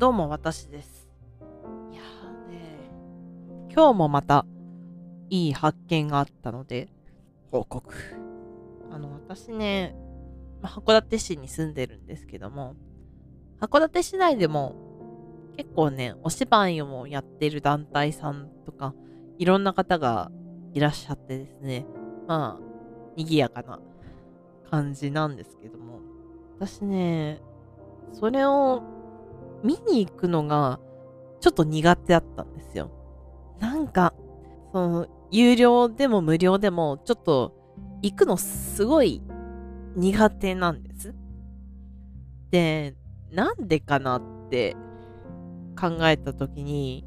どうも私です。いやーね、今日もまたいい発見があったので、報告。あの、私ね、まあ函館市に住んでるんですけども、函館市内でも結構ね、お芝居をもやってる団体さんとか、いろんな方がいらっしゃってですね、まあ、賑やかな感じなんですけども、私ね、それを見に行くのがちょっと苦手だったんですよ。なんか、その、有料でも無料でも、ちょっと行くのすごい苦手なんです。で、なんでかなって考えたときに、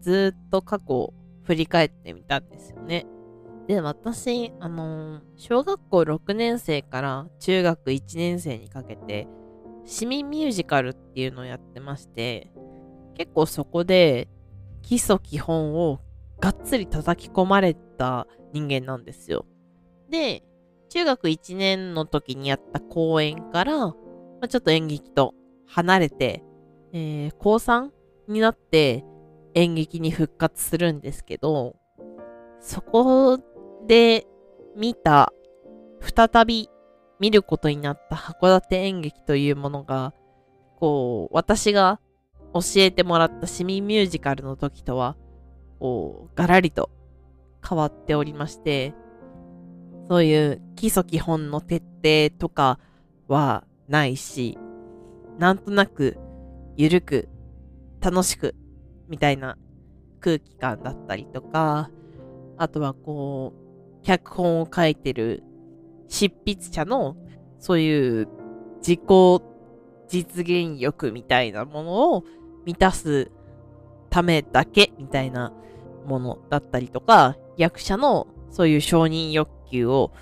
ずっと過去を振り返ってみたんですよね。で、私、あの小学校6年生から中学1年生にかけて、市民ミュージカルっていうのをやってまして、結構そこで基礎基本をがっつり叩き込まれた人間なんですよ。で、中学1年の時にやった公演から、まあ、ちょっと演劇と離れて、えー高3になって演劇に復活するんですけど、そこで見た、再び見ることになった函館演劇というものが、こう、私が教えてもらった市民ミュージカルの時とは、こう、ガラリと変わっておりまして、そういう基礎基本の徹底とかはないし、なんとなく、ゆるく、楽しく、みたいな空気感だったりとか、あとはこう、脚本を書いてる執筆者のそういう自己実現欲みたいなものを満たすためだけみたいなものだったりとか、役者のそういう承認欲求を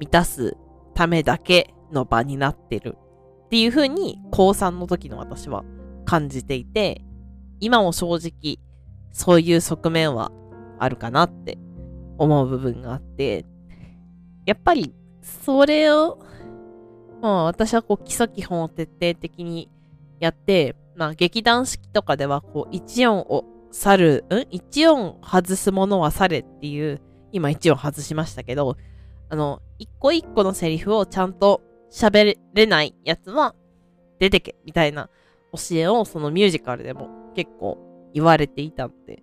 満たすためだけの場になってるっていう風に高3の時の私は感じていて、今も正直そういう側面はあるかなって思う部分があって、やっぱりそれを、まあ私はこう基礎基本を徹底的にやって、まあ劇団四季とかではこう一音を去る、ん？一音外すものは去れっていう、今一音外しましたけど、あの、一個一個のセリフをちゃんと喋れないやつは出てけみたいな教えをそのミュージカルでも結構言われていたので、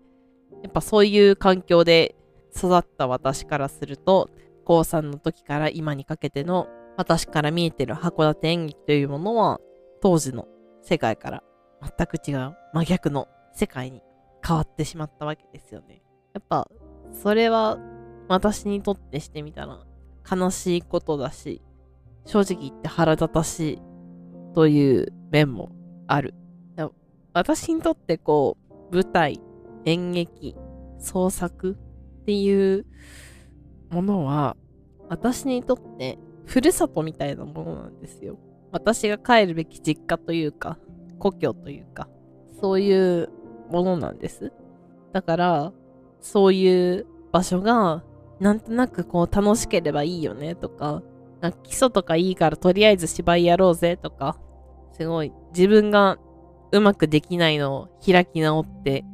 やっぱそういう環境で育った私からすると、高3の時から今にかけての私から見えてる函館演劇というものは当時の世界から全く違う真逆の世界に変わってしまったわけですよね。やっぱそれは私にとってしてみたら悲しいことだし正直言って腹立たしいという面もある。私にとってこう舞台、演劇、創作っていうものは私にとってふるさとみたいなものなんですよ。私が帰るべき実家というか故郷というかそういうものなんです。だからそういう場所がなんとなくこう楽しければいいよねとかあ基礎とかいいからとりあえず芝居やろうぜとかすごい自分がうまくできないのを開き直って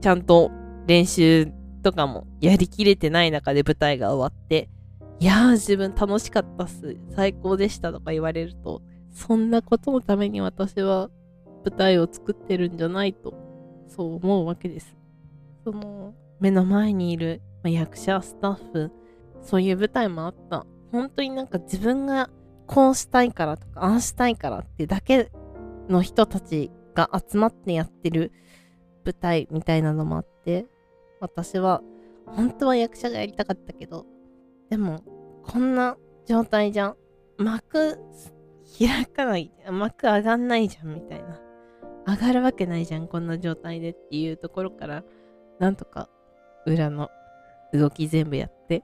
ちゃんと練習とかもやりきれてない中で舞台が終わって、いやー自分楽しかったっす、最高でしたとか言われると、そんなことのために私は舞台を作ってるんじゃないと、そう思うわけです。その、目の前にいる、役者、スタッフ、そういう舞台もあった。本当になんか自分がこうしたいからとか、ああしたいからってだけの人たちが集まってやってる舞台みたいなのもあって、私は本当は役者がやりたかったけど、でもこんな状態じゃん。幕開かない、幕上がんないじゃんみたいな。上がるわけないじゃん、こんな状態でっていうところから、なんとか裏の動き全部やって、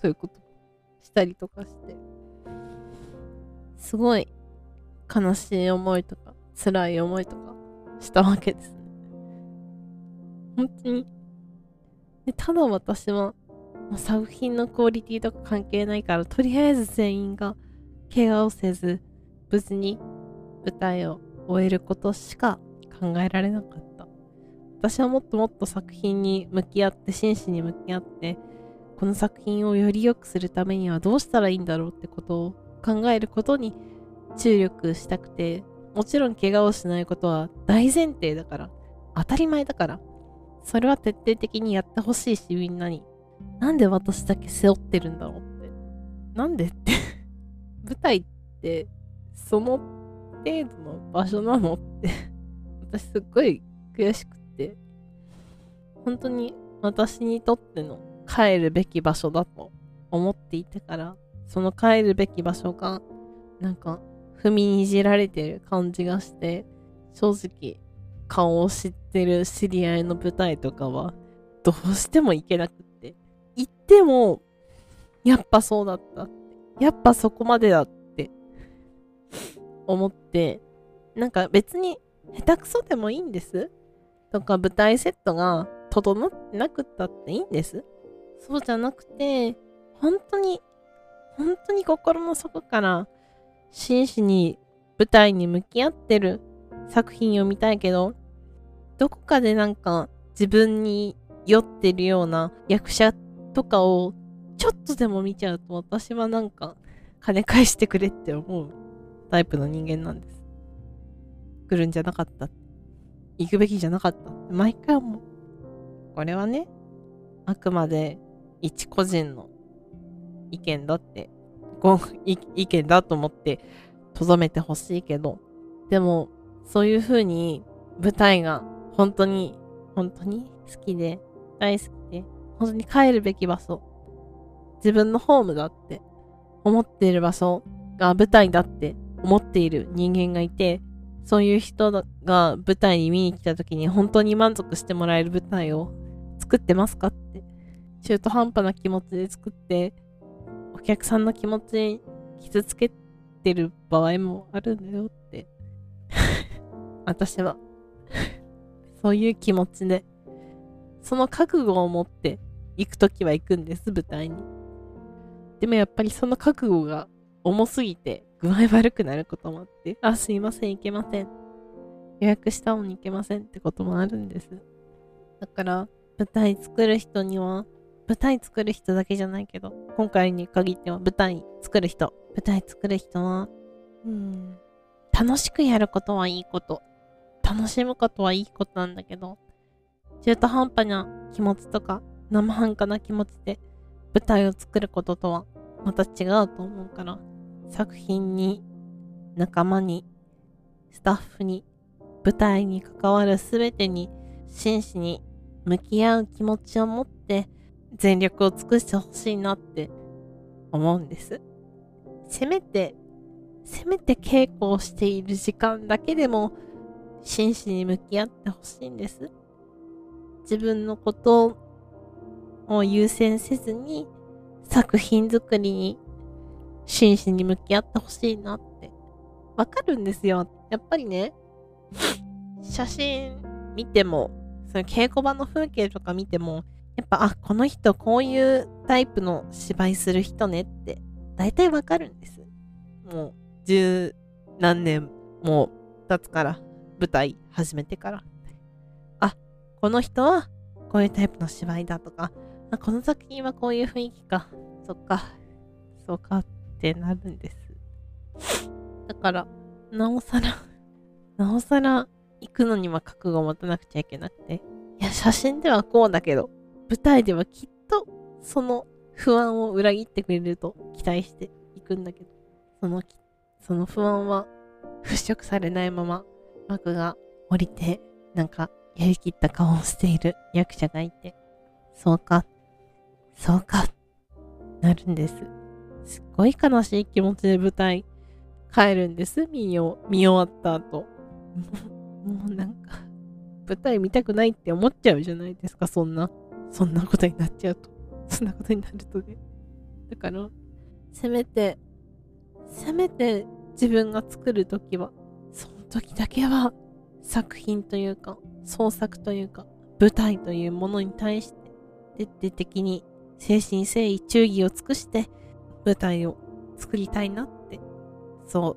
そういうことしたりとかして、すごい悲しい思いとか、辛い思いとかしたわけですね。本当に。でただ私は、もう作品のクオリティとか関係ないから、とりあえず全員が怪我をせず、無事に舞台を終えることしか考えられなかった。私はもっともっと作品に向き合って真摯に向き合ってこの作品をより良くするためにはどうしたらいいんだろうってことを考えることに注力したくてもちろん怪我をしないことは大前提だから当たり前だから。それは徹底的にやってほしいしみんなに。なんで私だけ背負ってるんだろうって。なんでって。舞台ってその程度の場所なのって。私すっごい悔しくて。本当に私にとっての帰るべき場所だと思っていてから。その帰るべき場所がなんか踏みにじられてる感じがして正直顔を知ってる知り合いの舞台とかはどうしても行けなくって。行ってもやっぱそうだったやっぱそこまでだって。思って。なんか別に下手くそでもいいんです。とか舞台セットが整ってなくったっていいんです。そうじゃなくて本当に本当に心の底から真摯に舞台に向き合ってる。作品を見たいけど、どこかでなんか自分に酔ってるような役者とかをちょっとでも見ちゃうと私はなんか金返してくれって思うタイプの人間なんです。来るんじゃなかった。行くべきじゃなかった。毎回思う。これはね、あくまで一個人の意見だって、ご意見だと思ってとどめてほしいけど、でも、そういう風に舞台が本当に、本当に？好きで、大好きで、本当に帰るべき場所、自分のホームだって思っている場所が舞台だって思っている人間がいて、そういう人が舞台に見に来た時に本当に満足してもらえる舞台を作ってますかって。中途半端な気持ちで作って、お客さんの気持ちに傷つけてる場合もあるんだよって。私は そういう気持ちで、その覚悟を持って行くときは行くんです、舞台に。でもやっぱりその覚悟が重すぎて具合悪くなることもあって、あ、すいません、行けません。予約したのに行けませんってこともあるんです。だから、舞台作る人には舞台作る人だけじゃないけど、今回に限っては舞台作る人、舞台作る人は、うん、楽しくやることはいいこと。楽しむことはいいことなんだけど、中途半端な気持ちとか、生半可な気持ちで舞台を作ることとはまた違うと思うから、作品に、仲間に、スタッフに、舞台に関わる全てに真摯に向き合う気持ちを持って全力を尽くしてほしいなって思うんです。せめて、せめて稽古をしている時間だけでも真摯に向き合ってほしいんです。自分のことを優先せずに作品作りに真摯に向き合ってほしいなってわかるんですよ。やっぱりね、写真見ても、その稽古場の風景とか見ても、やっぱ、あ、この人こういうタイプの芝居する人ねって、大体わかるんです。もう、十何年も経つから、舞台始めてから。あ、この人はこういうタイプの芝居だとか、あ、この作品はこういう雰囲気か。そっか。そうかってなるんです。だから、なおさら なおさら行くのには覚悟を持たなくちゃいけなくて。いや、写真ではこうだけど、舞台ではきっとその不安を裏切ってくれると期待していくんだけど、その、その不安は払拭されないまま幕が降りて、なんかやりきった顔をしている役者がいて、そうか、そうか、なるんです。すっごい悲しい気持ちで舞台帰るんです。見よ、見終わった後。もうなんか、舞台見たくないって思っちゃうじゃないですか、そんな。そんなことになっちゃうと。そんなことになるとね。だから、せめて、せめて自分が作るときは、時だけは作品というか、創作というか、舞台というものに対して、徹底的に精神誠意忠義を尽くして舞台を作りたいなって、そ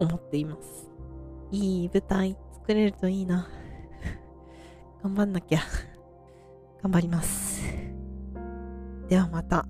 う思っています。いい舞台作れるといいな。頑張んなきゃ。頑張ります。ではまた。